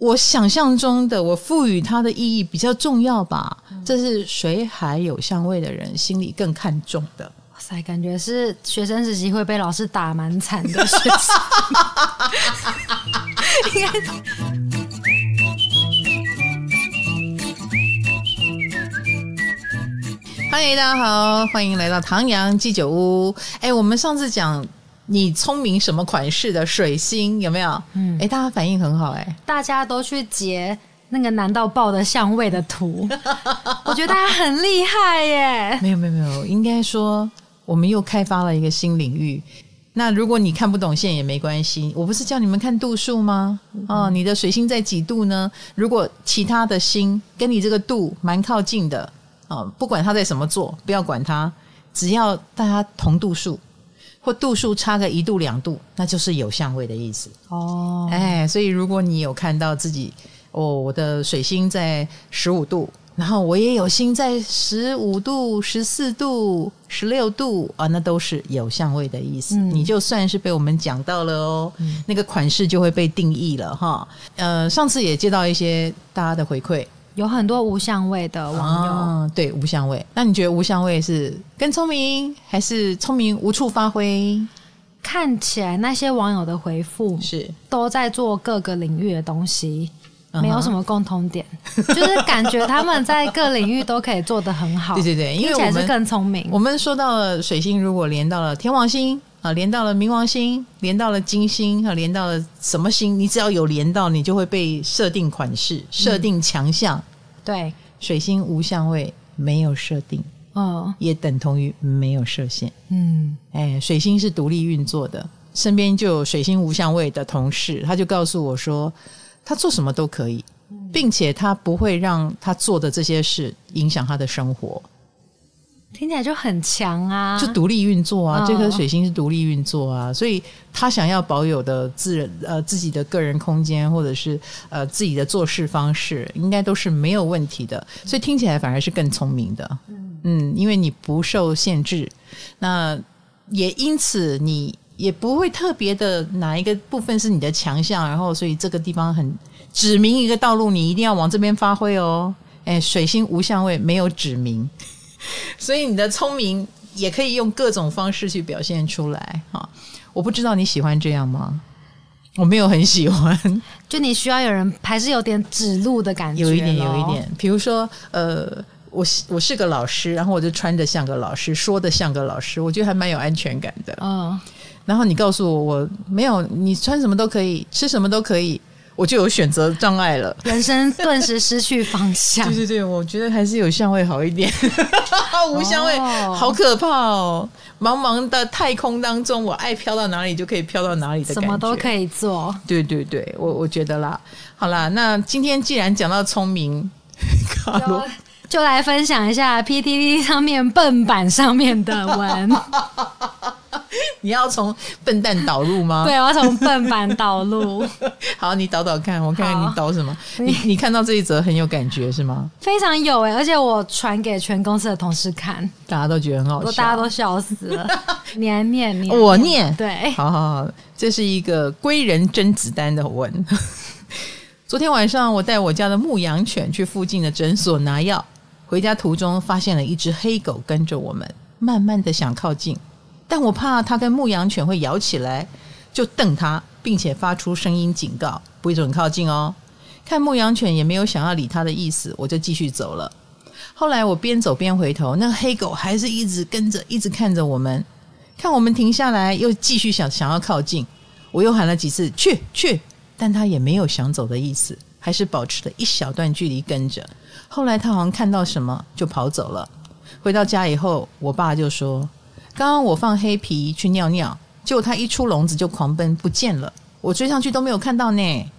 我想象中的，我赋予它的意义比较重要吧。嗯、这是水海有香味的人心里更看重的。哇塞，感觉是学生时期会被老师打蛮惨的学生。应该。嗨，大家好，欢迎来到唐阳鸡酒屋。哎，我们上次讲。你聪明什么款式的水星有没有？嗯，哎，大家反应很好哎，大家都去截那个难到爆的相位的图，我觉得大家很厉害耶。没有没有没有，应该说我们又开发了一个新领域。那如果你看不懂线也没关系，我不是叫你们看度数吗？哦，你的水星在几度呢？如果其他的星跟你这个度蛮靠近的，哦，不管它在什么座，不要管它，只要大家同度数。或度数差个一度两度，那就是有相位的意思哦。哎，所以如果你有看到自己，哦，我的水星在十五度，然后我也有星在十五度、十四度、十六度啊，那都是有相位的意思。嗯、你就算是被我们讲到了哦，嗯、那个款式就会被定义了哈。呃，上次也接到一些大家的回馈。有很多无相位的网友，啊、对无相位。那你觉得无相位是更聪明，还是聪明无处发挥？看起来那些网友的回复是都在做各个领域的东西，是没有什么共通点，嗯、就是感觉他们在各领域都可以做得很好。对对对，因为我们更聪明。我们说到了水星，如果连到了天王星啊，连到了冥王星，连到了金星啊，连到了什么星？你只要有连到，你就会被设定款式、设定强项。嗯对，水星无相位，没有设定，哦，也等同于没有设限。嗯，哎，水星是独立运作的，身边就有水星无相位的同事，他就告诉我说，他做什么都可以，并且他不会让他做的这些事影响他的生活。听起来就很强啊，就独立运作啊，哦、这颗水星是独立运作啊，所以他想要保有的自人呃自己的个人空间，或者是呃自己的做事方式，应该都是没有问题的。所以听起来反而是更聪明的，嗯，嗯，因为你不受限制，那也因此你也不会特别的哪一个部分是你的强项，然后所以这个地方很指明一个道路，你一定要往这边发挥哦。哎，水星无相位，没有指明。所以你的聪明也可以用各种方式去表现出来哈，我不知道你喜欢这样吗？我没有很喜欢，就你需要有人还是有点指路的感觉，有一点，有一点。比如说，呃，我我是个老师，然后我就穿着像个老师，说的像个老师，我觉得还蛮有安全感的。嗯，然后你告诉我，我没有，你穿什么都可以，吃什么都可以。我就有选择障碍了，人生顿时失去方向。对对对，我觉得还是有香味好一点，无香味好可怕哦！茫茫的太空当中，我爱飘到哪里就可以飘到哪里的感觉，什么都可以做。对对对，我我觉得啦，好啦，那今天既然讲到聪明，卡罗就，就来分享一下 PTT 上面 笨版上面的文。你要从笨蛋导入吗？对，我要从笨板导入。好，你导导看，我看看你导什么。你你看到这一则很有感觉是吗？非常有哎，而且我传给全公司的同事看，大家都觉得很好笑，大家都笑死了。你还念念，我念对，好好好，这是一个归人甄子丹的文。昨天晚上，我带我家的牧羊犬去附近的诊所拿药，回家途中发现了一只黑狗跟着我们，慢慢的想靠近。但我怕它跟牧羊犬会咬起来，就瞪它，并且发出声音警告，不准靠近哦。看牧羊犬也没有想要理它的意思，我就继续走了。后来我边走边回头，那个黑狗还是一直跟着，一直看着我们，看我们停下来，又继续想想要靠近。我又喊了几次去去，但它也没有想走的意思，还是保持了一小段距离跟着。后来它好像看到什么，就跑走了。回到家以后，我爸就说。刚刚我放黑皮去尿尿，结果它一出笼子就狂奔不见了，我追上去都没有看到呢。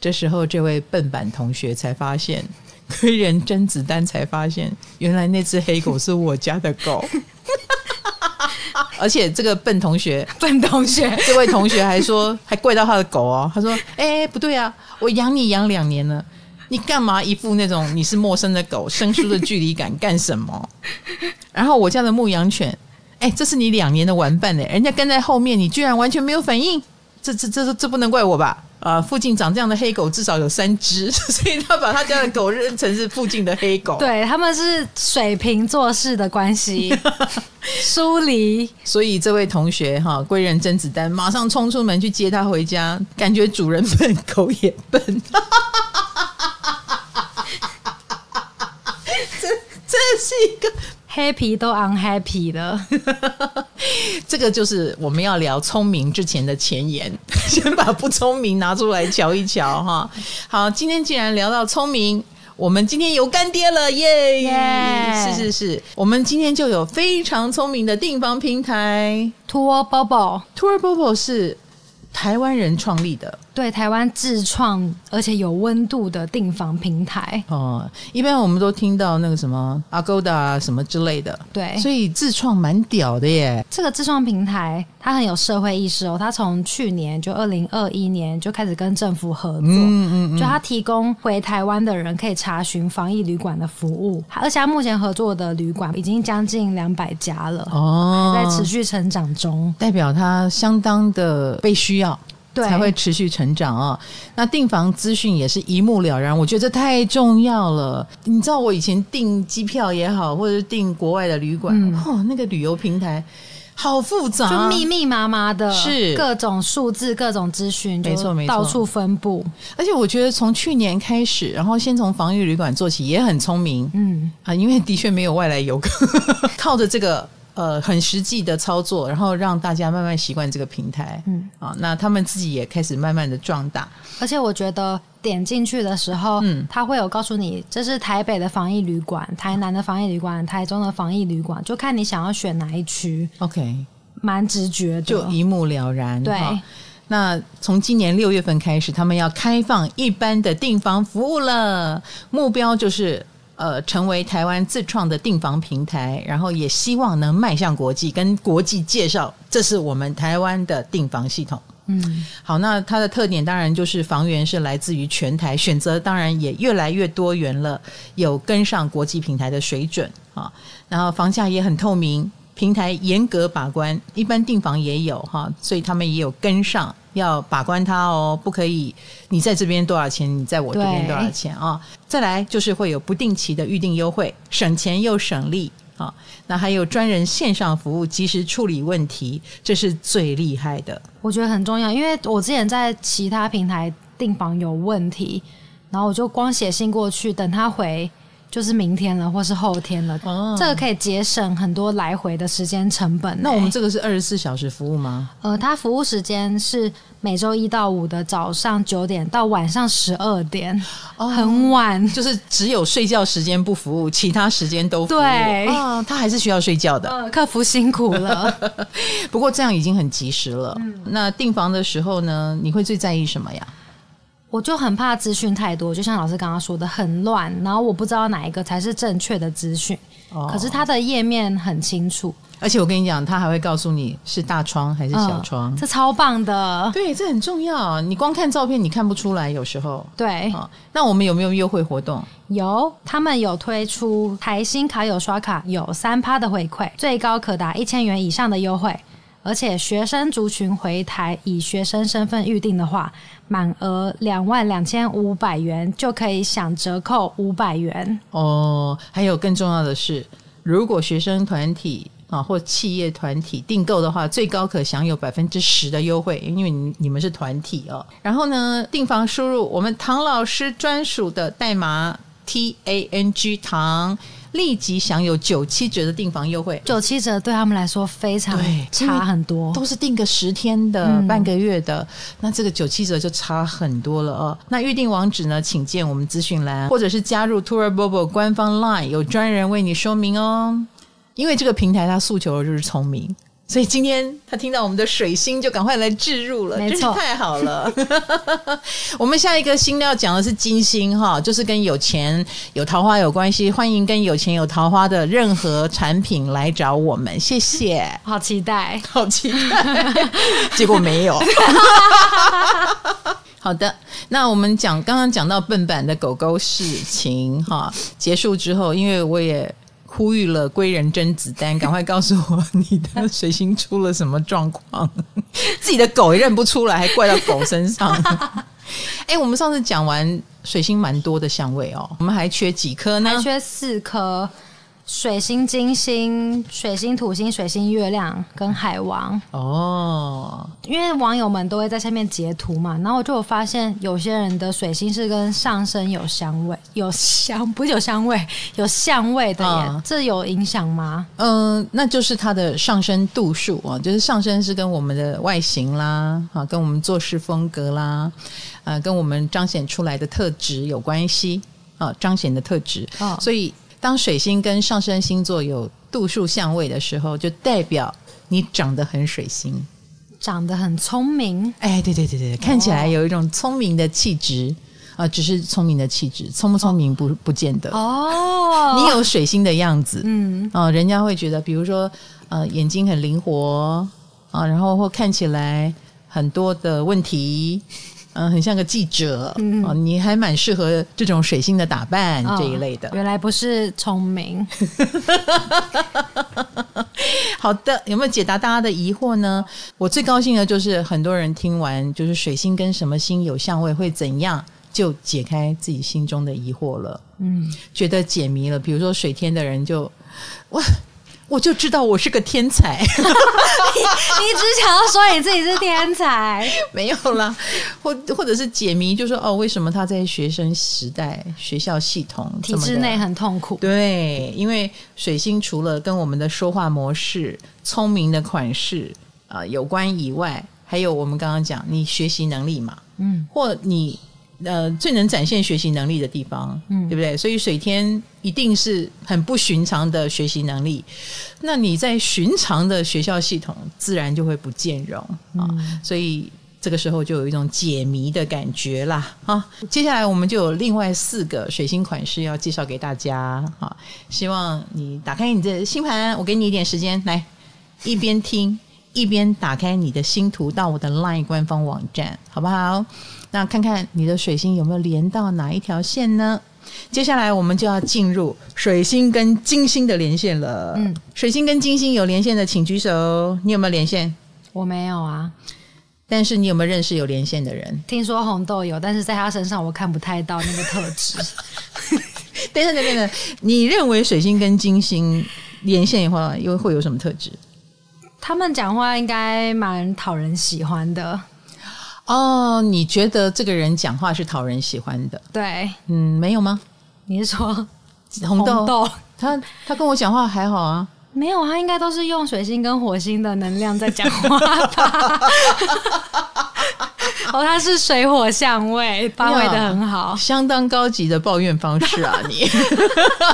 这时候，这位笨板同学才发现，归人甄子丹才发现，原来那只黑狗是我家的狗。而且这个笨同学，笨同学，这位同学还说，还怪到他的狗哦。他说：“哎，不对啊，我养你养两年了，你干嘛一副那种你是陌生的狗，生疏的距离感干什么？”然后我家的牧羊犬。哎，这是你两年的玩伴呢，人家跟在后面，你居然完全没有反应，这这这这不能怪我吧？呃，附近长这样的黑狗至少有三只，所以他把他家的狗认成是附近的黑狗。对，他们是水瓶座式的关系，疏离。所以这位同学哈，归人甄子丹马上冲出门去接他回家，感觉主人笨，狗也笨。这这是一个。黑皮都 unhappy 的，这个就是我们要聊聪明之前的前言，先把不聪明拿出来瞧一瞧哈。好，今天既然聊到聪明，我们今天有干爹了耶！Yeah! 是是是，我们今天就有非常聪明的订房平台 TourBubble，TourBubble 是台湾人创立的。对，台湾自创而且有温度的订房平台哦，一般我们都听到那个什么 Agoda 什么之类的，对，所以自创蛮屌的耶。这个自创平台它很有社会意识哦，它从去年就二零二一年就开始跟政府合作，嗯嗯嗯，就它提供回台湾的人可以查询防疫旅馆的服务，而且它目前合作的旅馆已经将近两百家了哦，还在持续成长中，代表它相当的被需要。对，才会持续成长啊、哦！那订房资讯也是一目了然，我觉得这太重要了。你知道我以前订机票也好，或者是订国外的旅馆，嗯、哦，那个旅游平台好复杂，就密密麻麻的，是各种数字、各种资讯，没错没错，到处分布。而且我觉得从去年开始，然后先从防疫旅馆做起，也很聪明。嗯啊，因为的确没有外来游客，靠着这个。呃，很实际的操作，然后让大家慢慢习惯这个平台。嗯，啊，那他们自己也开始慢慢的壮大。而且我觉得点进去的时候，嗯，他会有告诉你，这是台北的防疫旅馆、台南的防疫旅馆、台中的防疫旅馆，就看你想要选哪一区。OK，蛮直觉的，就一目了然。对，那从今年六月份开始，他们要开放一般的订房服务了，目标就是。呃，成为台湾自创的订房平台，然后也希望能迈向国际，跟国际介绍这是我们台湾的订房系统。嗯，好，那它的特点当然就是房源是来自于全台，选择当然也越来越多元了，有跟上国际平台的水准啊。然后房价也很透明，平台严格把关，一般订房也有哈，所以他们也有跟上。要把关它哦，不可以你在这边多少钱，你在我这边多少钱啊？再来就是会有不定期的预定优惠，省钱又省力啊。那还有专人线上服务，及时处理问题，这是最厉害的。我觉得很重要，因为我之前在其他平台订房有问题，然后我就光写信过去，等他回。就是明天了，或是后天了，哦、这个可以节省很多来回的时间成本。那我们这个是二十四小时服务吗？呃，它服务时间是每周一到五的早上九点到晚上十二点，哦，很晚，就是只有睡觉时间不服务，其他时间都服务。对，哦，他还是需要睡觉的。呃，客服辛苦了，不过这样已经很及时了。嗯，那订房的时候呢，你会最在意什么呀？我就很怕资讯太多，就像老师刚刚说的，很乱，然后我不知道哪一个才是正确的资讯。哦，可是它的页面很清楚，而且我跟你讲，它还会告诉你是大窗还是小窗，嗯，这超棒的。对，这很重要。你光看照片，你看不出来，有时候。对，哦，那我们有没有优惠活动？有，他们有推出台新卡友刷卡有三趴的回馈，最高可达一千元以上的优惠。而且学生族群回台以学生身份预订的话，满额两万两千五百元就可以享折扣五百元哦。还有更重要的是，如果学生团体啊或企业团体订购的话，最高可享有百分之十的优惠，因为你你们是团体哦。然后呢，订房输入我们唐老师专属的代码 T A N G 唐。立即享有九七折的订房优惠，九七折对他们来说非常差很多，都是订个十天的、嗯、半个月的，那这个九七折就差很多了哦。那预订网址呢，请见我们资讯栏，或者是加入 TourBubble 官方 LINE，有专人为你说明哦。因为这个平台它诉求的就是聪明。所以今天他听到我们的水星，就赶快来置入了，真是太好了。我们下一个星要讲的是金星哈，就是跟有钱有桃花有关系。欢迎跟有钱有桃花的任何产品来找我们，谢谢。好期待，好期待，结果没有。好的，那我们讲刚刚讲到笨版的狗狗事情哈，结束之后，因为我也。呼吁了归人甄子丹，赶快告诉我你的水星出了什么状况？自己的狗也认不出来，还怪到狗身上。哎，我们上次讲完水星蛮多的香味哦，我们还缺几颗呢？还缺四颗。水星、金星、水星、土星、水星、月亮跟海王哦，因为网友们都会在下面截图嘛，然后我就有发现有些人的水星是跟上升有相位，有相不是有相位，有相位的耶，哦、这有影响吗？嗯、呃，那就是它的上升度数啊，就是上升是跟我们的外形啦，啊，跟我们做事风格啦，呃，跟我们彰显出来的特质有关系啊，彰显的特质，哦、所以。当水星跟上升星座有度数相位的时候，就代表你长得很水星，长得很聪明。哎，对对对对，看起来有一种聪明的气质啊，只是聪明的气质，聪不聪明不不见得哦。你有水星的样子，嗯，啊，人家会觉得，比如说，呃，眼睛很灵活啊，然后或看起来很多的问题。嗯，很像个记者，嗯、哦，你还蛮适合这种水星的打扮、哦、这一类的。原来不是聪明。好的，有没有解答大家的疑惑呢？我最高兴的就是很多人听完，就是水星跟什么星有相位会怎样，就解开自己心中的疑惑了。嗯，觉得解谜了。比如说水天的人就哇。我就知道我是个天才，你，你只想要说你自己是天才，没有啦，或或者是解谜，就说哦，为什么他在学生时代学校系统体制内很痛苦？对，因为水星除了跟我们的说话模式、聪明的款式啊、呃、有关以外，还有我们刚刚讲你学习能力嘛，嗯，或你。呃，最能展现学习能力的地方，嗯，对不对？所以水天一定是很不寻常的学习能力。那你在寻常的学校系统，自然就会不见容啊。嗯，所以这个时候就有一种解谜的感觉啦。啊，接下来我们就有另外四个水星款式要介绍给大家。啊，希望你打开你的星盘，我给你一点时间来一边听一边打开你的星图到我的 LINE 官方网站，好不好？那看看你的水星有没有连到哪一条线呢？接下来我们就要进入水星跟金星的连线了。嗯，水星跟金星有连线的，请举手。你有没有连线？我没有啊。但是你有没有认识有连线的人？听说红豆有，但是在他身上我看不太到那个特质。等等等等，你认为水星跟金星连线的话，又会有什么特质？他们讲话应该蛮讨人喜欢的。哦，你觉得这个人讲话是讨人喜欢的？对，嗯，没有吗？你是说 红豆？红豆他他跟我讲话还好啊，没有，他应该都是用水星跟火星的能量在讲话吧？哦，他是水火相位，发挥的很好，相当高级的抱怨方式啊！你，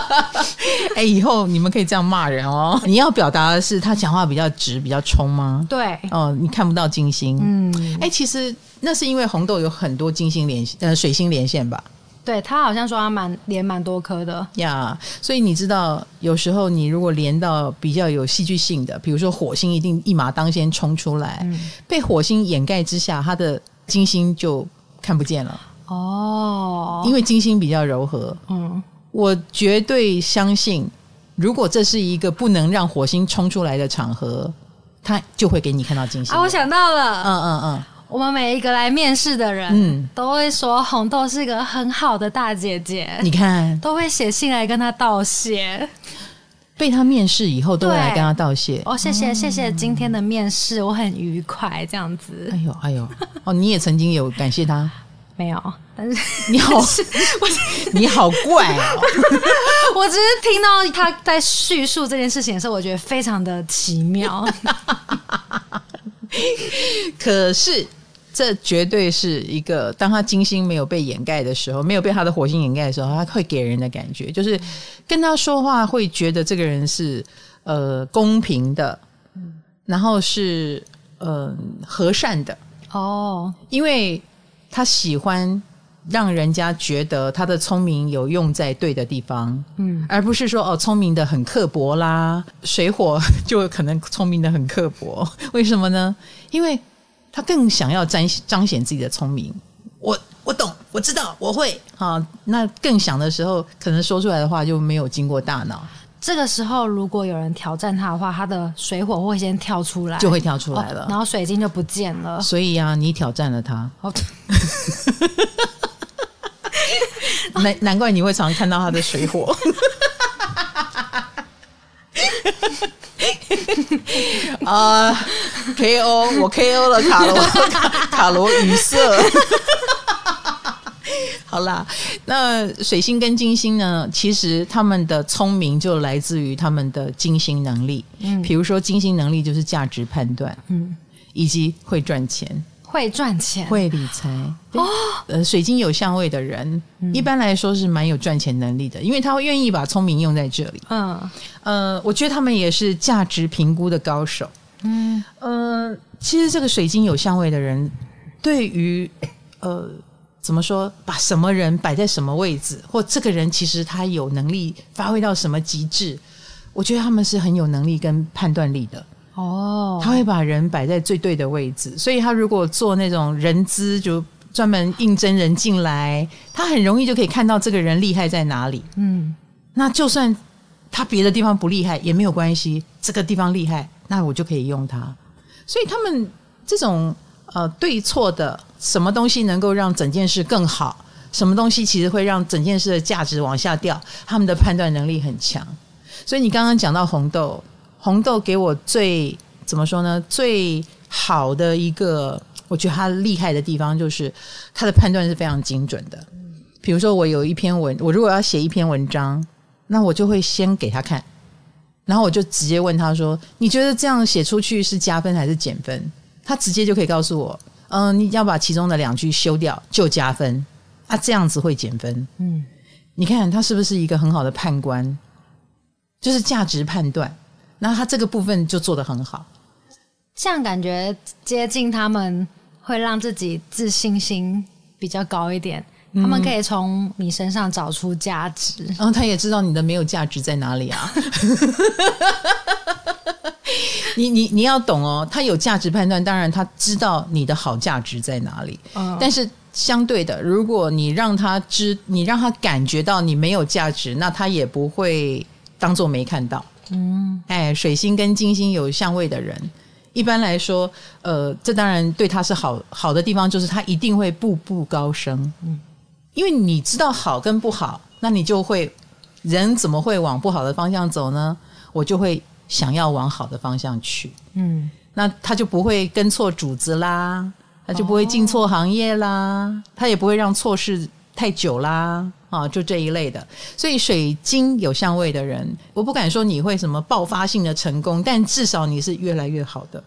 哎，以后你们可以这样骂人哦。你要表达的是他讲话比较直，比较冲吗？对，哦，你看不到金星，嗯，哎，其实。那是因为红豆有很多金星连线，呃，水星连线吧？对，他好像说他蛮连蛮多颗的呀。Yeah, 所以你知道，有时候你如果连到比较有戏剧性的，比如说火星一定一马当先冲出来，嗯、被火星掩盖之下，他的金星就看不见了。哦，因为金星比较柔和。嗯，我绝对相信，如果这是一个不能让火星冲出来的场合，他就会给你看到金星。啊，我想到了，嗯嗯嗯。我们每一个来面试的人，嗯，都会说红豆是一个很好的大姐姐。你看，都会写信来跟她道谢。被她面试以后，都会来跟她道谢。哦，谢谢谢谢今天的面试，我很愉快，这样子。哎呦哎呦，哦，你也曾经有感谢她？没有，但是 你好，你好怪哦。我只是听到他在叙述这件事情的时候，我觉得非常的奇妙。可是。这绝对是一个，当他金星没有被掩盖的时候，没有被他的火星掩盖的时候，他会给人的感觉就是跟他说话会觉得这个人是呃公平的，然后是呃和善的哦，因为他喜欢让人家觉得他的聪明有用在对的地方，嗯，而不是说哦聪明的很刻薄啦，水火就可能聪明的很刻薄，为什么呢？因为。他更想要彰彰显自己的聪明，我我懂，我知道，我会啊。那更想的时候，可能说出来的话就没有经过大脑。这个时候如果有人挑战他的话，他的水火会先跳出来，就会跳出来了，哦、然后水晶就不见了。所以啊，你挑战了他，哦、难难怪你会常看到他的水火。啊、uh,，KO 我 KO 了卡罗卡，卡罗语塞。好啦，那水星跟金星呢？其实他们的聪明就来自于他们的金星能力。嗯，比如说金星能力就是价值判断，嗯，以及会赚钱，会赚钱，会理财。哦，呃，水晶有相位的人，嗯、一般来说是蛮有赚钱能力的，因为他会愿意把聪明用在这里。嗯，呃，我觉得他们也是价值评估的高手。嗯，呃，其实这个水晶有相位的人，对于呃。怎么说？把什么人摆在什么位置，或这个人其实他有能力发挥到什么极致？我觉得他们是很有能力跟判断力的。哦，他会把人摆在最对的位置，所以他如果做那种人资，就专门应征人进来，他很容易就可以看到这个人厉害在哪里。嗯，那就算他别的地方不厉害也没有关系，这个地方厉害，那我就可以用他。所以他们这种。呃，对错的什么东西能够让整件事更好？什么东西其实会让整件事的价值往下掉？他们的判断能力很强。所以你刚刚讲到红豆，红豆给我最怎么说呢？最好的一个，我觉得他厉害的地方就是他的判断是非常精准的。比如说，我有一篇文，我如果要写一篇文章，那我就会先给他看，然后我就直接问他说：“你觉得这样写出去是加分还是减分？”他直接就可以告诉我，嗯、呃，你要把其中的两句修掉就加分，啊，这样子会减分。嗯，你看他是不是一个很好的判官？就是价值判断，那他这个部分就做得很好。这样感觉接近他们，会让自己自信心比较高一点。嗯、他们可以从你身上找出价值，然后他也知道你的没有价值在哪里啊。你你你要懂哦，他有价值判断，当然他知道你的好价值在哪里。嗯，但是相对的，如果你让他知，你让他感觉到你没有价值，那他也不会当做没看到。嗯，哎，水星跟金星有相位的人，一般来说，呃，这当然对他是好好的地方，就是他一定会步步高升。嗯，因为你知道好跟不好，那你就会人怎么会往不好的方向走呢？我就会。想要往好的方向去，嗯，那他就不会跟错主子啦，他就不会进错行业啦，哦、他也不会让错事太久啦，啊，就这一类的。所以水晶有相位的人，我不敢说你会什么爆发性的成功，但至少你是越来越好的，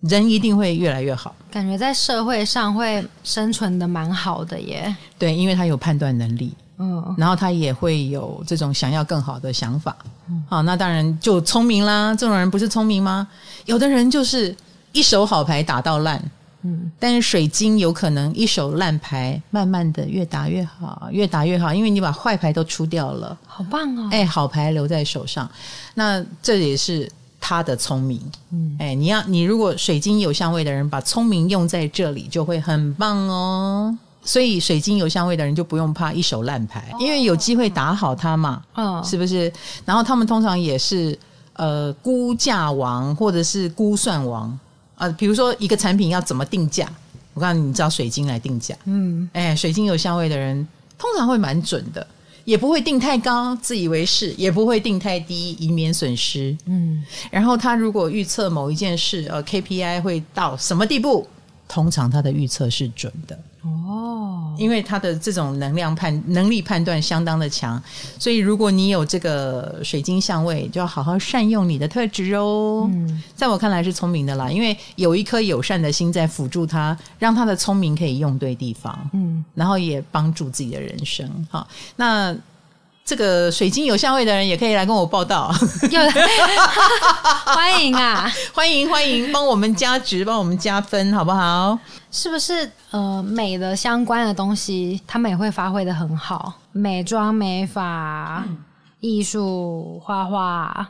人一定会越来越好。感觉在社会上会生存的蛮好的耶。对，因为他有判断能力。嗯，然后他也会有这种想要更好的想法，嗯，好，那当然就聪明啦。这种人不是聪明吗？有的人就是一手好牌打到烂，嗯，但是水晶有可能一手烂牌，慢慢的越打越好，越打越好，因为你把坏牌都出掉了，好棒哦！哎，好牌留在手上，那这也是他的聪明，嗯，哎，你要你如果水晶有相位的人，把聪明用在这里，就会很棒哦。所以水晶有相位的人就不用怕一手烂牌，因为有机会打好它嘛，嗯，是不是？然后他们通常也是呃估价王或者是估算王。啊，呃，比如说一个产品要怎么定价，我告诉你，你知道水晶来定价，嗯，哎，水晶有香味的人通常会蛮准的，也不会定太高，自以为是，也不会定太低，以免损失，嗯。然后他如果预测某一件事，呃，KPI 会到什么地步，通常他的预测是准的。哦，因为他的这种能量判能力判断相当的强，所以如果你有这个水晶相位，就要好好善用你的特质哦。嗯，在我看来是聪明的啦，因为有一颗友善的心在辅助他，让他的聪明可以用对地方。嗯，然后也帮助自己的人生。哈，那。这个水晶有相位的人也可以来跟我报道，欢迎啊，欢迎欢迎，帮我们加值，帮我们加分，好不好？是不是呃，美的相关的东西，他们也会发挥的很好，美妆、美发、嗯、艺术、画画，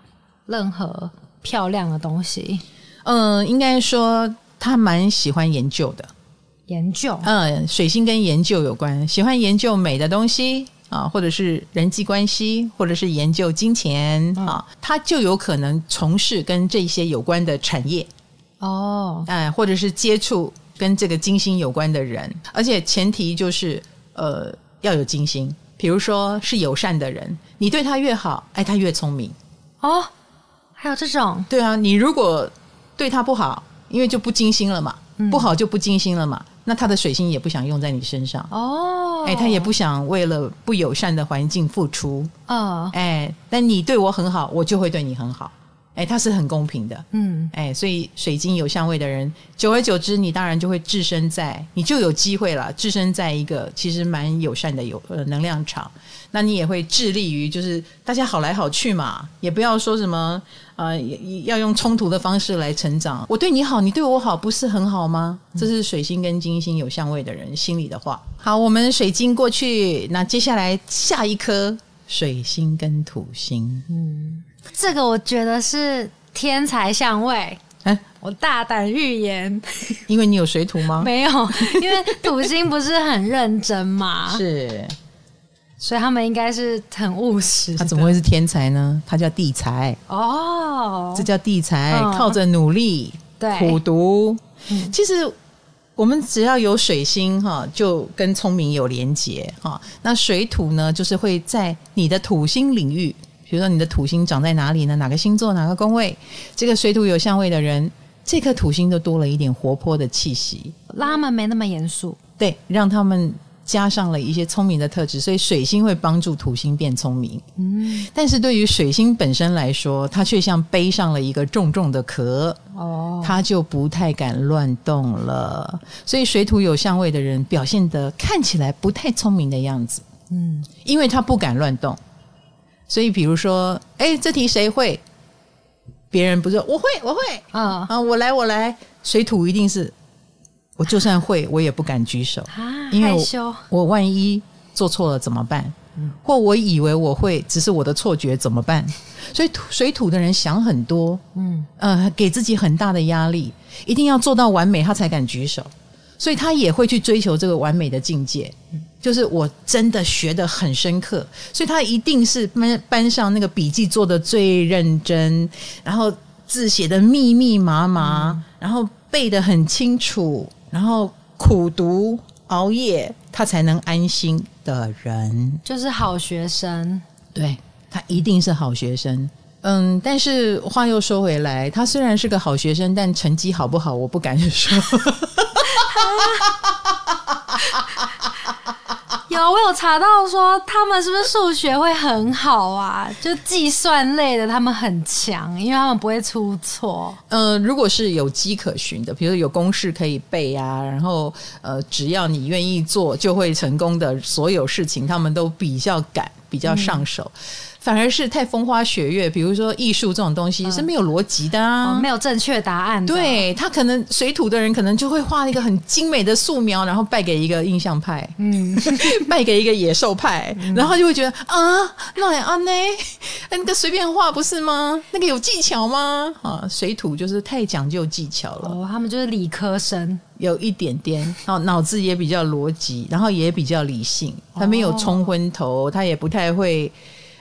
任何漂亮的东西，嗯、呃，应该说他蛮喜欢研究的，研究，嗯，水星跟研究有关，喜欢研究美的东西。啊，或者是人际关系，或者是研究金钱啊，他就有可能从事跟这些有关的产业哦，哎，或者是接触跟这个金星有关的人，而且前提就是呃要有金星，比如说是友善的人，你对他越好，哎，他越聪明哦，还有这种，对啊，你如果对他不好，因为就不金星了嘛，嗯、不好就不金星了嘛。那他的水星也不想用在你身上。哦，哎，他也不想为了不友善的环境付出哦，哎，但你对我很好，我就会对你很好，哎，它是很公平的，嗯，哎，所以水晶有相位的人，久而久之，你当然就会置身在，你就有机会了，置身在一个其实蛮友善的有呃能量场。那你也会致力于，就是大家好来好去嘛，也不要说什么，呃，要用冲突的方式来成长。我对你好，你对我好，不是很好吗？这是水星跟金星有相位的人心里的话。好，我们水晶过去，那接下来下一颗水星跟土星，嗯，这个我觉得是天才相位。哎，我大胆预言，因为你有水土吗？没有，因为土星不是很认真嘛。是。所以他们应该是很务实。他怎么会是天才呢？他叫地才哦，这叫地才，嗯、靠着努力、对苦读。嗯、其实我们只要有水星哈，就跟聪明有连结哈。那水土呢，就是会在你的土星领域，比如说你的土星长在哪里呢？哪个星座？哪个宫位？这个水土有相位的人，这颗土星就多了一点活泼的气息，让他们没那么严肃。对，让他们。加上了一些聪明的特质，所以水星会帮助土星变聪明。嗯，但是对于水星本身来说，它却像背上了一个重重的壳，哦，它就不太敢乱动了。所以水土有相位的人表现得看起来不太聪明的样子。嗯，因为他不敢乱动。所以比如说，哎，这题谁会？别人不是我会，我会啊啊，我来，我来。水土一定是。我就算会，我也不敢举手，啊、因为我，我万一做错了怎么办？嗯、或我以为我会，只是我的错觉怎么办？所以土水土的人想很多，嗯呃，给自己很大的压力，一定要做到完美，他才敢举手。所以他也会去追求这个完美的境界，就是我真的学的很深刻，所以他一定是班班上那个笔记做的最认真，然后字写的密密麻麻，嗯、然后背的很清楚。然后苦读熬夜，他才能安心的人，就是好学生。对，他一定是好学生。嗯，但是话又说回来，他虽然是个好学生，但成绩好不好，我不敢说。有，我有查到说他们是不是数学会很好啊？就计算类的，他们很强，因为他们不会出错。呃，如果是有迹可循的，比如有公式可以背啊，然后呃，只要你愿意做，就会成功的所有事情，他们都比较敢，比较上手。嗯反而是太风花雪月，比如说艺术这种东西是没有逻辑的啊，嗯、没有正确答案的。对，他可能水土的人可能就会画一个很精美的素描，然后败给一个印象派，嗯，败给一个野兽派，嗯、然后就会觉得啊，那也安呢？那个随便画不是吗？那个有技巧吗？啊，水土就是太讲究技巧了。哦，他们就是理科生，有一点点，然后脑子也比较逻辑，然后也比较理性，他没有冲昏头，他也不太会。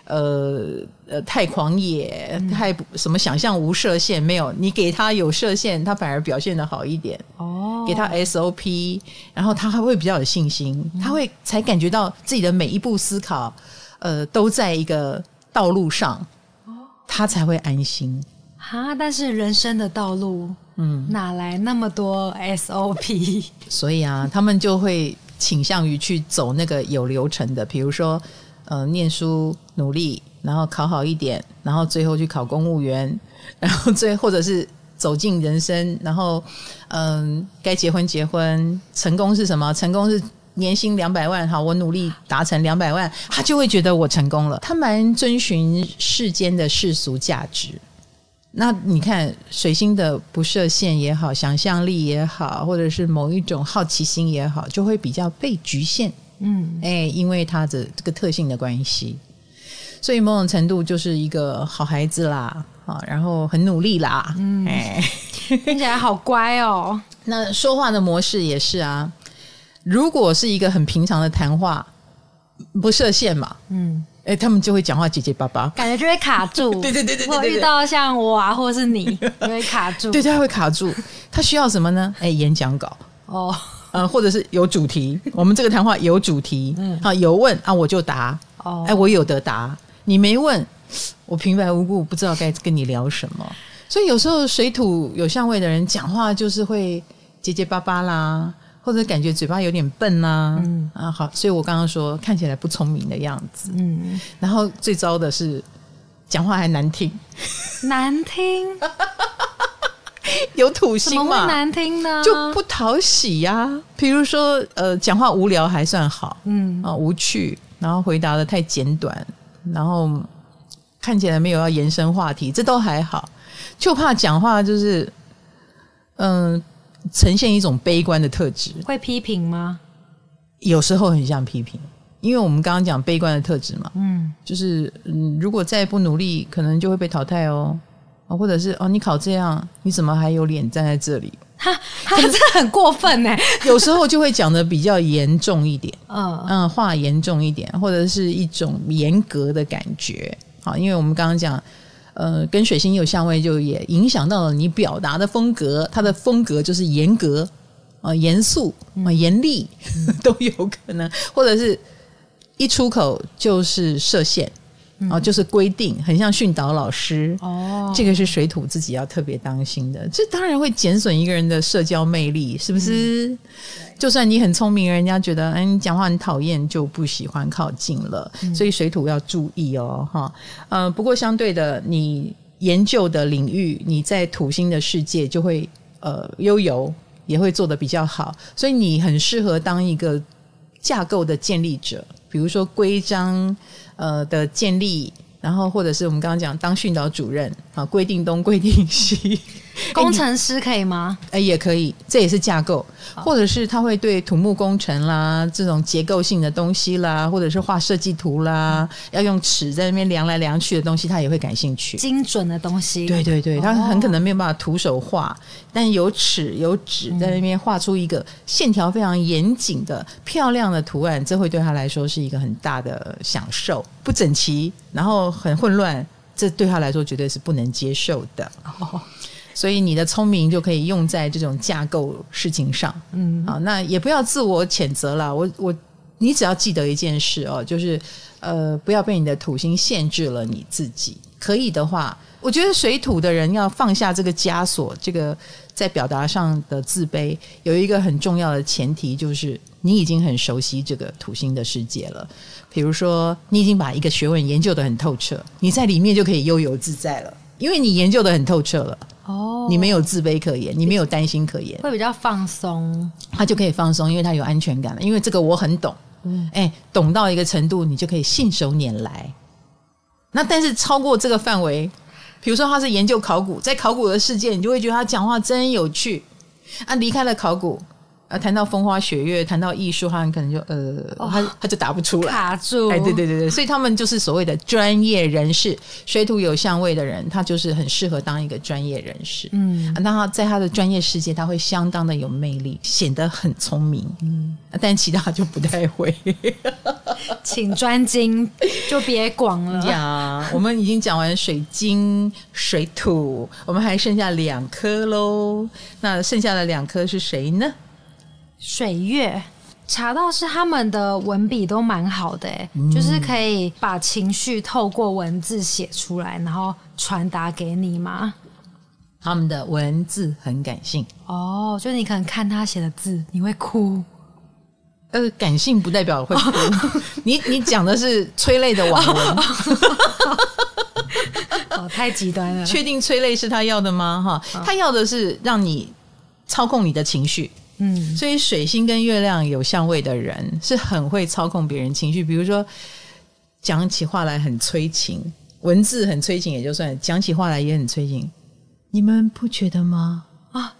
呃呃，太狂野，太什么想象无设限，没有你给他有设限，他反而表现的好一点。哦，给他 SOP，然后他还会比较有信心，他会才感觉到自己的每一步思考，呃，都在一个道路上，他才会安心。哈，但是人生的道路，嗯，哪来那么多 SOP？所以啊，他们就会倾向于去走那个有流程的，比如说。呃，念书努力，然后考好一点，然后最后去考公务员，然后最或者是走进人生，然后嗯、呃，该结婚结婚，成功是什么？成功是年薪两百万，好，我努力达成两百万，他就会觉得我成功了。他蛮遵循世间的世俗价值。那你看，水星的不设限也好，想象力也好，或者是某一种好奇心也好，就会比较被局限。嗯，哎，因为他的这个特性的关系，所以某种程度就是一个好孩子啦，啊，然后很努力啦，嗯，哎，听起来好乖哦。那说话的模式也是啊，如果是一个很平常的谈话，不设限嘛，嗯，哎，他们就会讲话结结巴巴，感觉就会卡住。对对对对对，我遇到像我啊，或是你，就会卡住。对，他会卡住。他需要什么呢？哎，演讲稿哦，呃，或者是有主题。我们这个谈话有主题，嗯，好，有问啊，我就答。哦，哎，我有得答。你没问，我平白无故不知道该跟你聊什么。所以有时候水土有相位的人讲话就是会结结巴巴啦。或者感觉嘴巴有点笨呐、啊，嗯啊好，所以我刚刚说看起来不聪明的样子，嗯，然后最糟的是讲话还难听，难听，有土星嘛？难听呢？就不讨喜呀、啊。比如说呃，讲话无聊还算好，嗯啊无趣，然后回答的太简短，然后看起来没有要延伸话题，这都还好，就怕讲话就是嗯。呃呈现一种悲观的特质，会批评吗？有时候很像批评，因为我们刚刚讲悲观的特质嘛，嗯，就是嗯，如果再不努力，可能就会被淘汰哦，或者是哦，你考这样，你怎么还有脸站在这里？他，他真的很过分呢。有时候就会讲的比较严重一点，嗯嗯，话严重一点，或者是一种严格的感觉。好，因为我们刚刚讲。呃，跟水星有相位，就也影响到了你表达的风格。他的风格就是严格啊、呃，严肃啊，严厉、嗯、都有可能，或者是一出口就是设限。哦，就是规定，很像训导老师哦。这个是水土自己要特别当心的，这当然会减损一个人的社交魅力，是不是？嗯、就算你很聪明，人家觉得哎，你讲话很讨厌，就不喜欢靠近了。嗯、所以水土要注意哦，哈。呃，不过相对的，你研究的领域，你在土星的世界就会呃悠游，也会做得比较好。所以你很适合当一个架构的建立者，比如说规章。呃的建立，然后或者是我们刚刚讲当训导主任啊，规定东规定西，工程师可以吗？哎，也可以，这也是架构，或者是他会对土木工程啦这种结构性的东西啦，或者是画设计图啦，要用尺在那边量来量去的东西，他也会感兴趣。精准的东西，对对对，他很可能没有办法徒手画，但有尺有纸在那边画出一个线条非常严谨的漂亮的图案，这会对他来说是一个很大的享受。不整齐，然后很混乱，这对他来说绝对是不能接受的。哦，所以你的聪明就可以用在这种架构事情上。嗯，好，那也不要自我谴责了。我我，你只要记得一件事哦，就是呃，不要被你的土星限制了你自己。可以的话，我觉得水土的人要放下这个枷锁，这个在表达上的自卑，有一个很重要的前提就是。你已经很熟悉这个土星的世界了，比如说你已经把一个学问研究的很透彻，你在里面就可以悠游自在了，因为你研究的很透彻了。哦，你没有自卑可言，你没有担心可言，会比较放松，他就可以放松，因为他有安全感了。因为这个我很懂，嗯，哎，懂到一个程度，你就可以信手拈来。那但是超过这个范围，比如说他是研究考古，在考古的世界，你就会觉得他讲话真有趣。啊，离开了考古。啊，谈到风花雪月，谈到艺术，他们可能就呃，哦、他他就答不出来，卡住。哎，对对对对，所以他们就是所谓的专业人士，水土有相位的人，他就是很适合当一个专业人士。嗯，那他在他的专业世界，他会相当的有魅力，显得很聪明。嗯，但其他就不太会。请专精，就别广了呀。我们已经讲完水晶、水土，我们还剩下两颗喽。那剩下的两颗是谁呢？水月查到是他们的文笔都蛮好的，嗯，就是可以把情绪透过文字写出来，然后传达给你吗？他们的文字很感性哦，就你可能看他写的字，你会哭。呃，感性不代表会哭。哦，你你讲的是催泪的网文，哦，太极端了。确定催泪是他要的吗？哈，他要的是让你操控你的情绪。嗯，所以水星跟月亮有相位的人是很会操控别人情绪，比如说讲起话来很催情，文字很催情也就算，讲起话来也很催情，你们不觉得吗？啊，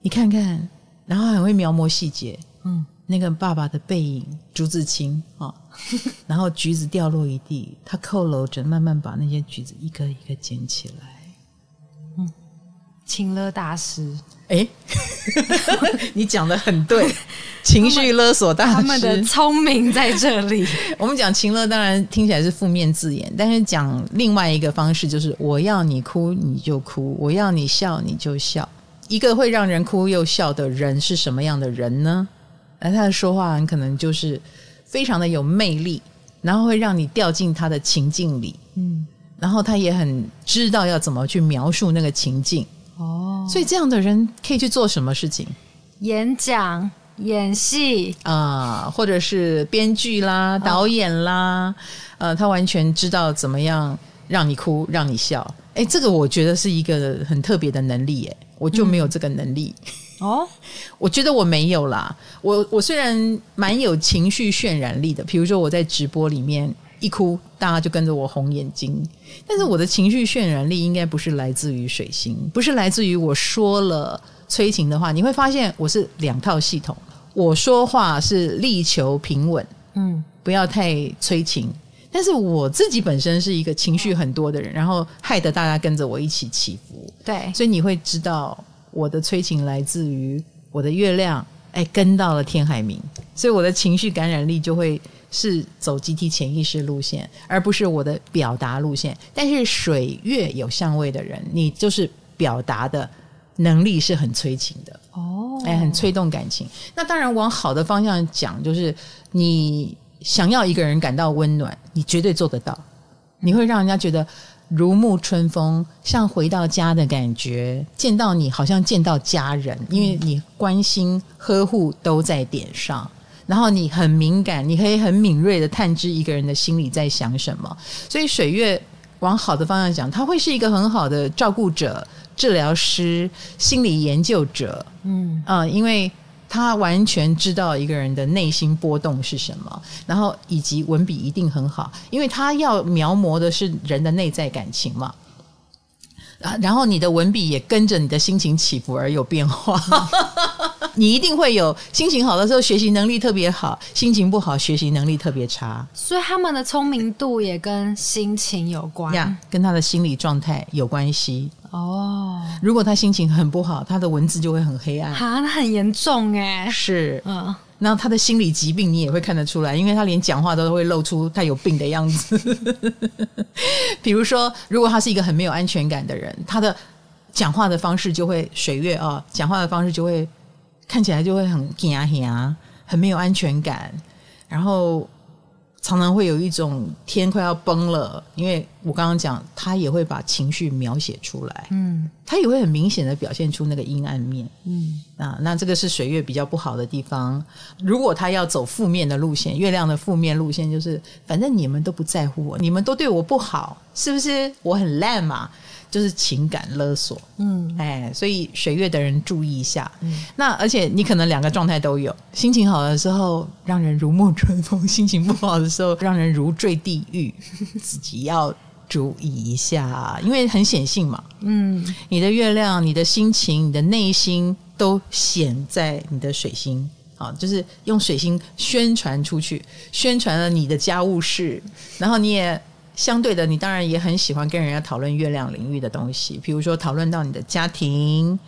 你看看，然后很会描摹细节，嗯，那个爸爸的背影，朱自清啊，然后橘子掉落一地，他佝僂着慢慢把那些橘子一个一个捡起来。情勒大师。哎，你讲的很对，情绪勒索大师，他们的聪明在这里。我们讲情勒，当然听起来是负面字眼，但是讲另外一个方式，就是我要你哭你就哭，我要你笑你就笑。一个会让人哭又笑的人是什么样的人呢？而他的说话很可能就是非常的有魅力，然后会让你掉进他的情境里，嗯，然后他也很知道要怎么去描述那个情境。哦，所以这样的人可以去做什么事情？演讲、演戏啊、呃，或者是编剧啦、导演啦，哦、呃，他完全知道怎么样让你哭、让你笑。哎，这个我觉得是一个很特别的能力，哎，我就没有这个能力。嗯、哦，我觉得我没有啦。我我虽然蛮有情绪渲染力的，比如说我在直播里面。一哭，大家就跟着我红眼睛。但是我的情绪渲染力应该不是来自于水星，不是来自于我说了催情的话。你会发现我是两套系统。我说话是力求平稳，嗯，不要太催情。但是我自己本身是一个情绪很多的人，然后害得大家跟着我一起起伏。对，所以你会知道我的催情来自于我的月亮，哎，跟到了天海明，所以我的情绪感染力就会。是走集体潜意识路线，而不是我的表达路线。但是水月有相位的人，你就是表达的能力是很催情的哦，哎，很催动感情。那当然往好的方向讲，就是你想要一个人感到温暖，你绝对做得到。你会让人家觉得如沐春风，像回到家的感觉，见到你好像见到家人，因为你关心呵护都在点上。然后你很敏感，你可以很敏锐的探知一个人的心里在想什么。所以水月往好的方向讲，他会是一个很好的照顾者、治疗师、心理研究者。嗯啊、呃，因为他完全知道一个人的内心波动是什么，然后以及文笔一定很好，因为他要描摹的是人的内在感情嘛。啊，然后你的文笔也跟着你的心情起伏而有变化，你一定会有心情好的时候学习能力特别好，心情不好学习能力特别差。所以他们的聪明度也跟心情有关，呀，跟他的心理状态有关系。哦，如果他心情很不好，他的文字就会很黑暗。啊，那很严重哎。是，嗯。那他的心理疾病你也会看得出来，因为他连讲话都会露出他有病的样子。比如说，如果他是一个很没有安全感的人，他的讲话的方式就会水月啊、哦，讲话的方式就会看起来就会很惊吓，很没有安全感，然后。常常会有一种天快要崩了，因为我刚刚讲，他也会把情绪描写出来，嗯，他也会很明显的表现出那个阴暗面，嗯啊，那这个是水月比较不好的地方。如果他要走负面的路线，月亮的负面路线就是，反正你们都不在乎我，你们都对我不好，是不是？我很烂嘛。就是情感勒索，嗯，哎，所以水月的人注意一下。嗯，那而且你可能两个状态都有，心情好的时候让人如沐春风，心情不好的时候让人如坠地狱，自己要注意一下，因为很显性嘛。嗯，你的月亮、你的心情、你的内心都显在你的水星，啊，就是用水星宣传出去，宣传了你的家务事，然后你也。相对的，你当然也很喜欢跟人家讨论月亮领域的东西，比如说讨论到你的家庭，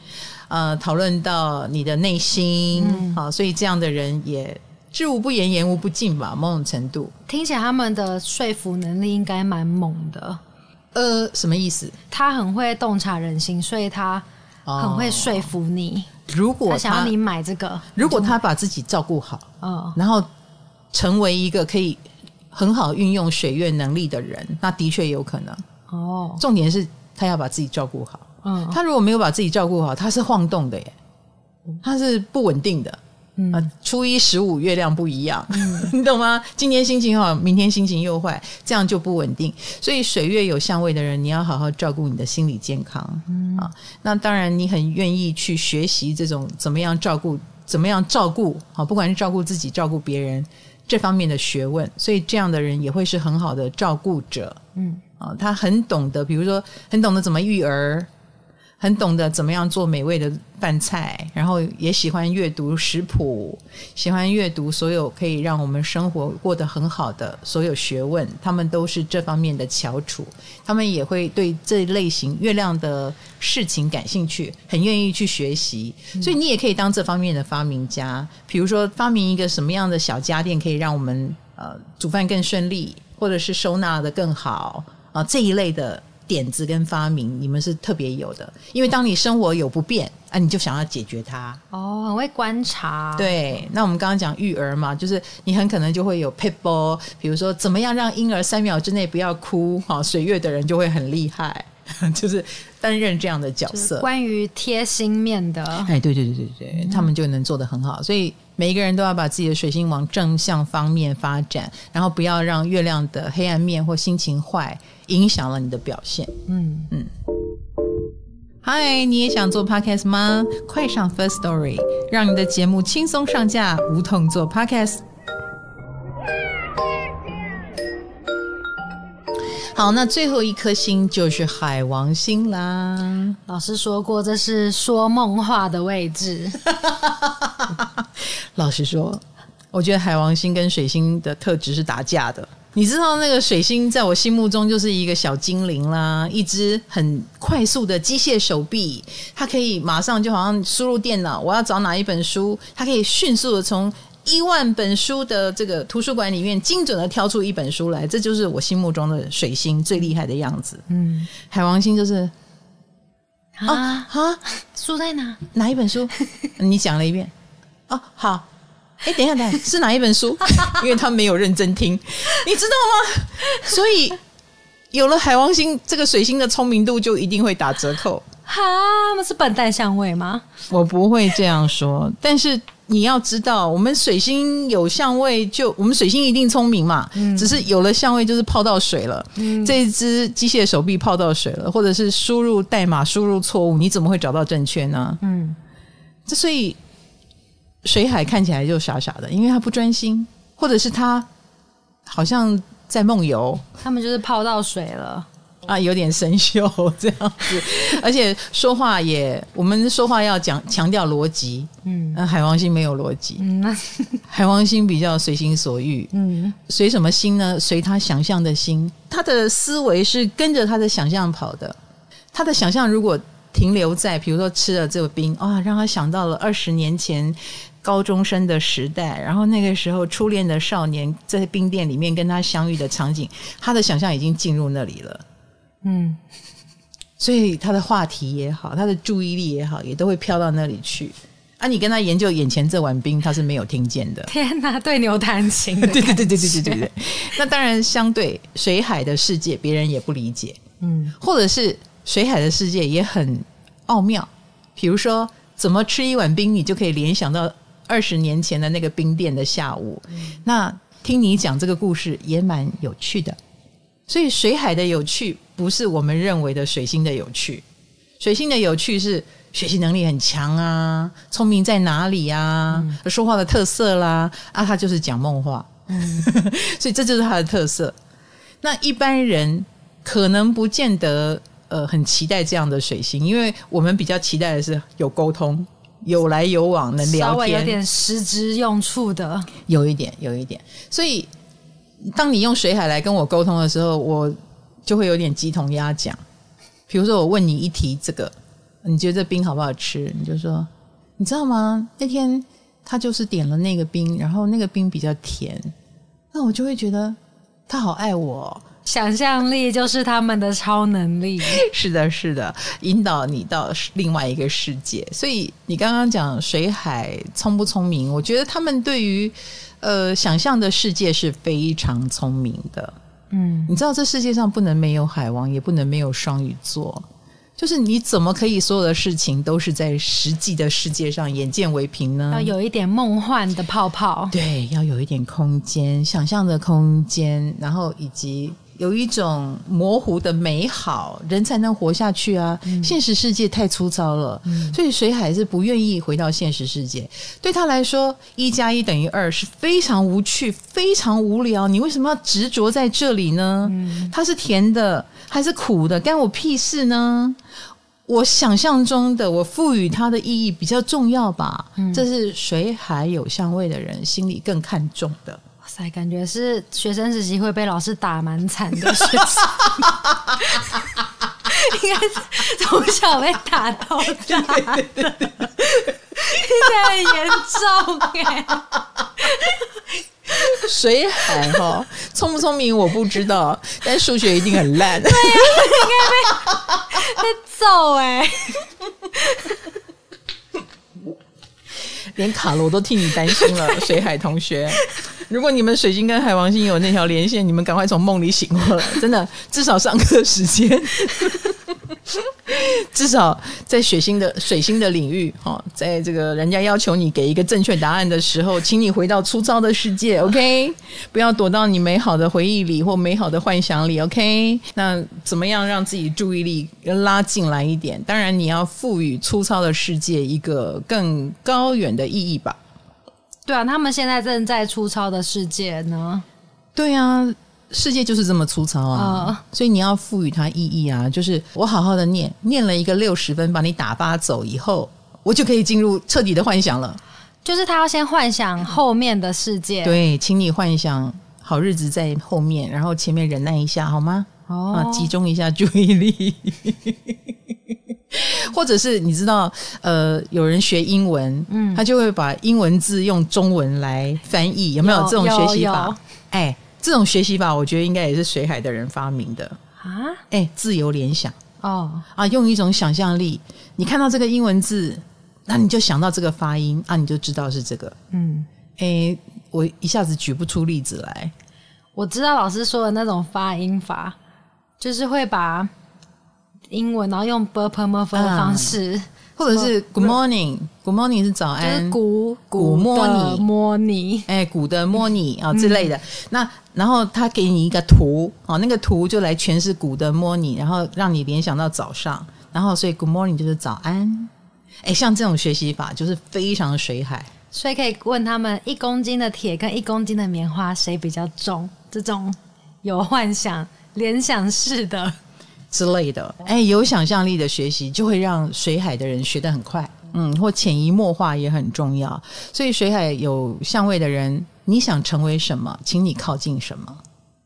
呃，讨论到你的内心，好、嗯，所以这样的人也知无不言，言无不尽吧，某种程度听起来他们的说服能力应该蛮猛的。呃，什么意思？他很会洞察人心，所以他很会说服你。哦、如果他，他想要你买这个，如果他把自己照顾好，嗯，然后成为一个可以。很好运用水月能力的人，那的确有可能哦。重点是他要把自己照顾好。嗯，他如果没有把自己照顾好，他是晃动的耶，他是不稳定的。嗯啊，初一十五月亮不一样，嗯，你懂吗？今天心情好，明天心情又坏，这样就不稳定。所以水月有相位的人，你要好好照顾你的心理健康。嗯啊，那当然你很愿意去学习这种怎么样照顾，怎么样照顾。好，不管是照顾自己，照顾别人。这方面的学问，所以这样的人也会是很好的照顾者。嗯，啊，他很懂得，比如说很懂得怎么育儿，很懂得怎么样做美味的饭菜，然后也喜欢阅读食谱，喜欢阅读所有可以让我们生活过得很好的所有学问。他们都是这方面的翘楚，他们也会对这类型月亮的事情感兴趣，很愿意去学习。所以你也可以当这方面的发明家，比如说发明一个什么样的小家电，可以让我们呃煮饭更顺利，或者是收纳得更好啊，这一类的。点子跟发明，你们是特别有的，因为当你生活有不便啊，你就想要解决它。哦，很会观察。对，那我们刚刚讲育儿嘛，就是你很可能就会有 people，，比如说怎么样让婴儿三秒之内不要哭，哈，水月的人就会很厉害，就是担任这样的角色。关于贴心面的，哎，对对对对对，嗯、他们就能做得很好，所以每一个人都要把自己的水星往正向方面发展，然后不要让月亮的黑暗面或心情坏。影响了你的表现。嗯嗯，嗨，你也想做 podcast 吗？快上 First Story，让你的节目轻松上架，无痛做 podcast。好，那最后一颗星就是海王星啦。老师说过，这是说梦话的位置。老实说，我觉得海王星跟水星的特质是打架的。你知道那个水星在我心目中就是一个小精灵啦，一只很快速的机械手臂，它可以马上就好像输入电脑，我要找哪一本书，它可以迅速的从一万本书的这个图书馆里面精准的挑出一本书来，这就是我心目中的水星最厉害的样子。嗯，海王星就是啊啊，书在哪？哪一本书？你讲了一遍。哦，好。哎，等一下，等一下，是哪一本书？因为他没有认真听，你知道吗？所以有了海王星这个水星的聪明度就一定会打折扣。哈，那是笨蛋相位吗？我不会这样说，但是你要知道，我们水星有相位就，就我们水星一定聪明嘛。嗯，只是有了相位就是泡到水了。嗯，这一只机械手臂泡到水了，或者是输入代码输入错误，你怎么会找到正确呢？嗯，这所以。水海看起来就傻傻的，因为他不专心，或者是他好像在梦游。他们就是泡到水了。啊，有点生锈这样子，而且说话也，我们说话要讲强调逻辑，嗯，海王星没有逻辑，嗯，海王星比较随心所欲，嗯，随什么心呢？随他想象的心，他的思维是跟着他的想象跑的，他的想象如果停留在，比如说吃了这个冰啊，让他想到了二十年前。高中生的时代，然后那个时候初恋的少年在冰店里面跟他相遇的场景，他的想象已经进入那里了。嗯。所以他的话题也好，他的注意力也好，也都会飘到那里去。啊，你跟他研究眼前这碗冰，他是没有听见的。天哪，对牛弹琴。对对对对对对对对。那当然，相对水海的世界，别人也不理解。嗯，或者是水海的世界也很奥妙。比如说，怎么吃一碗冰，你就可以联想到二十年前的那个冰店的下午，嗯、那听你讲这个故事也蛮有趣的。所以水海的有趣不是我们认为的水星的有趣，水星的有趣是学习能力很强啊，聪明在哪里啊，嗯、说话的特色啦，啊，他就是讲梦话，嗯、所以这就是他的特色。那一般人可能不见得呃很期待这样的水星，因为我们比较期待的是有沟通。有来有往，的聊天，稍微有点实质用处的，有一点，有一点。所以，当你用水海来跟我沟通的时候，我就会有点鸡同鸭讲。比如说，我问你一题这个，你觉得这冰好不好吃？你就说，你知道吗？那天他就是点了那个冰，然后那个冰比较甜，那我就会觉得他好爱我。想象力就是他们的超能力。是的，是的，引导你到另外一个世界。所以你刚刚讲水海聪不聪明？我觉得他们对于呃想象的世界是非常聪明的。嗯，你知道这世界上不能没有海王，也不能没有双鱼座。就是你怎么可以所有的事情都是在实际的世界上眼见为凭呢？要有一点梦幻的泡泡。对，要有一点空间，想象的空间，然后以及。有一种模糊的美好，人才能活下去啊！嗯、现实世界太粗糙了，嗯、所以水海是不愿意回到现实世界。对他来说，一加一等于二是非常无趣、非常无聊。你为什么要执着在这里呢？嗯、它是甜的还是苦的，干我屁事呢？我想象中的，我赋予它的意义比较重要吧。嗯，这是水海有香味的人心里更看重的。哇塞，感觉是学生时期会被老师打蛮惨的学生，应该是从小被打到大的，现在很严重 哎。水海哈聪不聪明我不知道，但数学一定很烂。对呀、啊，应该被被揍哎！连卡罗都替你担心了，水海同学。如果你们水星跟海王星有那条连线，你们赶快从梦里醒过来，真的，至少上课时间。至少在水星的水星的领域，哈，在这个人家要求你给一个正确答案的时候，请你回到粗糙的世界，OK？不要躲到你美好的回忆里或美好的幻想里，OK？那怎么样让自己注意力拉进来一点？当然，你要赋予粗糙的世界一个更高远的意义吧。对啊，他们现在正在粗糙的世界呢。对啊。世界就是这么粗糙啊，uh, 所以你要赋予它意义啊。就是我好好的念，念了一个六十分，把你打发走以后，我就可以进入彻底的幻想了。就是他要先幻想后面的世界。对，请你幻想好日子在后面，然后前面忍耐一下好吗？哦、oh.，集中一下注意力。或者是你知道，呃，有人学英文，嗯，他就会把英文字用中文来翻译，有没有这种学习法？哎。这种学习法，我觉得应该也是水海的人发明的啊！哎，自由联想哦啊，用一种想象力，你看到这个英文字，那你就想到这个发音啊，你就知道是这个。嗯，哎，我一下子举不出例子来。我知道老师说的那种发音法，就是会把英文然后用 b p m f 的方式。啊或者是 Good morning，Good morning 是早安，古古摸你摸你，哎，古的摸你啊之类的。那然后他给你一个图啊，那个图就来诠释古的摸你，然后让你联想到早上。然后所以 Good morning 就是早安。哎，像这种学习法就是非常的水海，所以可以问他们一公斤的铁跟一公斤的棉花谁比较重？这种有幻想联想式的。之类的，哎，有想象力的学习就会让水海的人学得很快，嗯，或潜移默化也很重要。所以水海有相位的人，你想成为什么，请你靠近什么。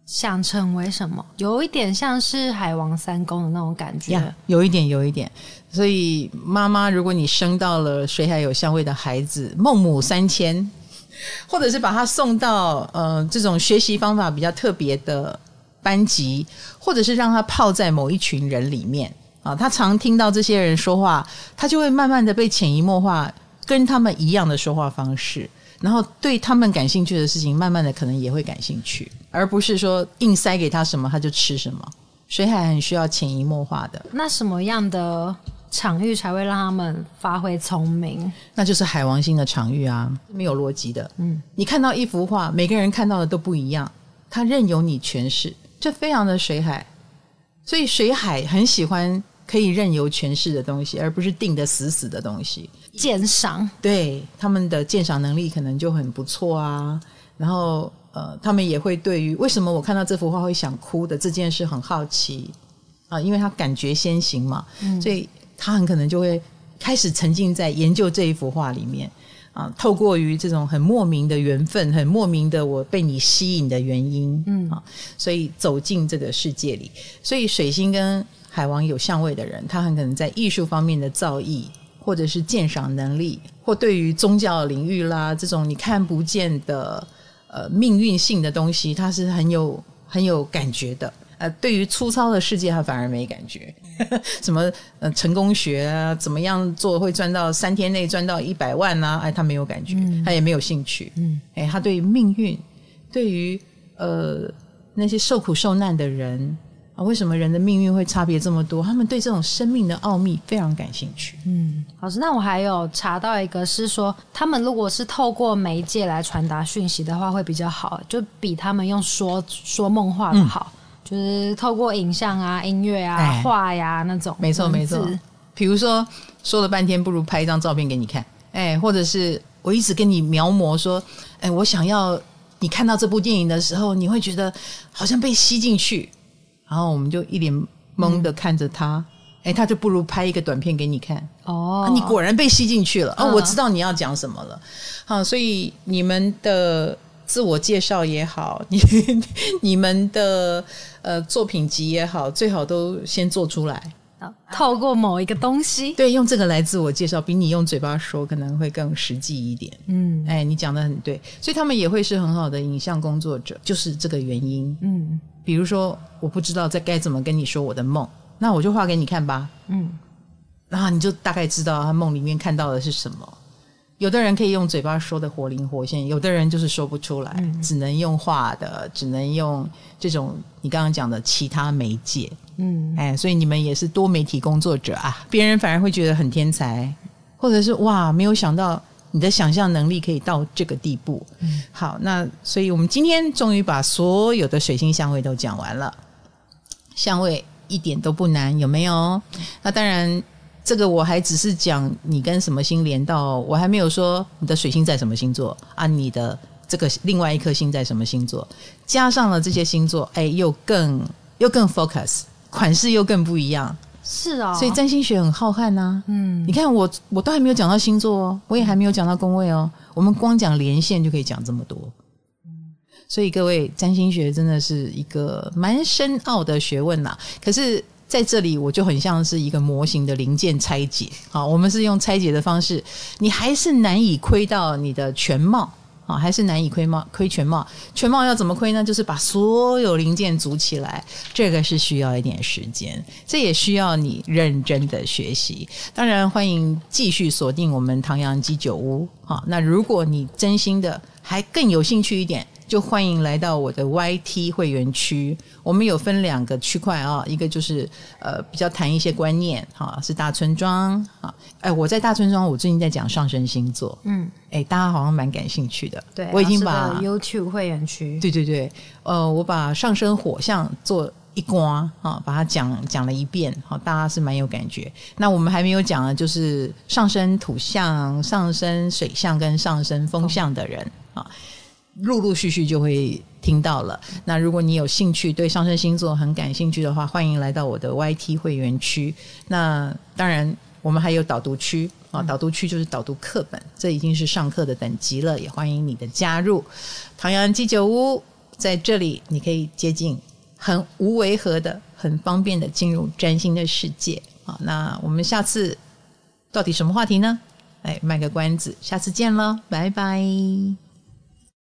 想成为什么，有一点像是海王三公的那种感觉，yeah, 有一点，有一点。所以妈妈，如果你生到了水海有相位的孩子，孟母三迁，或者是把他送到呃这种学习方法比较特别的。班级，或者是让他泡在某一群人里面啊，他常听到这些人说话，他就会慢慢的被潜移默化跟他们一样的说话方式，然后对他们感兴趣的事情，慢慢的可能也会感兴趣，而不是说硬塞给他什么他就吃什么。所以还很需要潜移默化的。那什么样的场域才会让他们发挥聪明？那就是海王星的场域啊，没有逻辑的。嗯，你看到一幅画，每个人看到的都不一样，他任由你诠释。这非常的水海，所以水海很喜欢可以任由诠释的东西，而不是定的死死的东西。鉴赏，对，他们的鉴赏能力可能就很不错啊。然后呃，他们也会对于为什么我看到这幅画会想哭的这件事很好奇啊，因为他感觉先行嘛，嗯，所以他很可能就会开始沉浸在研究这一幅画里面。啊，透过于这种很莫名的缘分，很莫名的我被你吸引的原因，嗯啊，所以走进这个世界里。所以水星跟海王有相位的人，他很可能在艺术方面的造诣，或者是鉴赏能力，或对于宗教领域啦这种你看不见的呃命运性的东西，他是很有很有感觉的。呃，对于粗糙的世界，他反而没感觉。什么呃，成功学啊，怎么样做会赚到三天内赚到一百万啊？哎，他没有感觉，嗯、他也没有兴趣。嗯，哎，他对于命运，对于呃那些受苦受难的人啊，为什么人的命运会差别这么多？他们对这种生命的奥秘非常感兴趣。嗯，老师，那我还有查到一个是说，他们如果是透过媒介来传达讯息的话，会比较好，就比他们用说说梦话的好。嗯就是透过影像啊、音乐啊、画呀、啊、那种，没错没错。比如说说了半天，不如拍一张照片给你看，哎，或者是我一直跟你描摹说，哎，我想要你看到这部电影的时候，你会觉得好像被吸进去，然后我们就一脸懵的看着他，哎，他就不如拍一个短片给你看。哦、啊，你果然被吸进去了哦、嗯，我知道你要讲什么了。好，所以你们的自我介绍也好，你你们的呃作品集也好，最好都先做出来。透过某一个东西，对，用这个来自我介绍，比你用嘴巴说可能会更实际一点。嗯，哎，你讲的很对，所以他们也会是很好的影像工作者，就是这个原因。嗯，比如说，我不知道在该怎么跟你说我的梦，那我就画给你看吧。嗯，然后你就大概知道他梦里面看到的是什么。有的人可以用嘴巴说的活灵活现，有的人就是说不出来，嗯、只能用画的，只能用这种你刚刚讲的其他媒介。嗯，哎，所以你们也是多媒体工作者啊，别人反而会觉得很天才，或者是哇，没有想到你的想象能力可以到这个地步。嗯，好，那所以我们今天终于把所有的水星相位都讲完了，相位一点都不难，有没有？那当然。这个我还只是讲你跟什么星连到，我还没有说你的水星在什么星座啊，你的这个另外一颗星在什么星座，加上了这些星座，哎，又更又更 focus，款式又更不一样，是啊、哦，所以占星学很浩瀚呐、啊。嗯，你看我我都还没有讲到星座哦，我也还没有讲到宫位哦，我们光讲连线就可以讲这么多。嗯，所以各位占星学真的是一个蛮深奥的学问呐，可是。在这里，我就很像是一个模型的零件拆解。好，我们是用拆解的方式，你还是难以窥到你的全貌啊，还是难以窥貌窥全貌。全貌要怎么窥呢？就是把所有零件组起来，这个是需要一点时间，这也需要你认真的学习。当然，欢迎继续锁定我们唐阳鸡酒屋。好，那如果你真心的还更有兴趣一点。就欢迎来到我的 YT 会员区，我们有分两个区块啊，一个就是呃比较谈一些观念哈，是大村庄啊，哎，我在大村庄，我最近在讲上升星座，嗯，哎，大家好像蛮感兴趣的，对，我已经把 YouTube 会员区，对对对，呃，我把上升火象做一刮啊，把它讲讲了一遍，好，大家是蛮有感觉。那我们还没有讲的，就是上升土象、上升水象跟上升风象的人啊。哦陆陆续续就会听到了。那如果你有兴趣，对上升星座很感兴趣的话，欢迎来到我的 YT 会员区。那当然，我们还有导读区啊，导读区就是导读课本，这已经是上课的等级了。也欢迎你的加入。唐阳鸡酒屋在这里，你可以接近很无违和的、很方便的进入占星的世界。好，那我们下次到底什么话题呢？哎，卖个关子，下次见了，拜拜。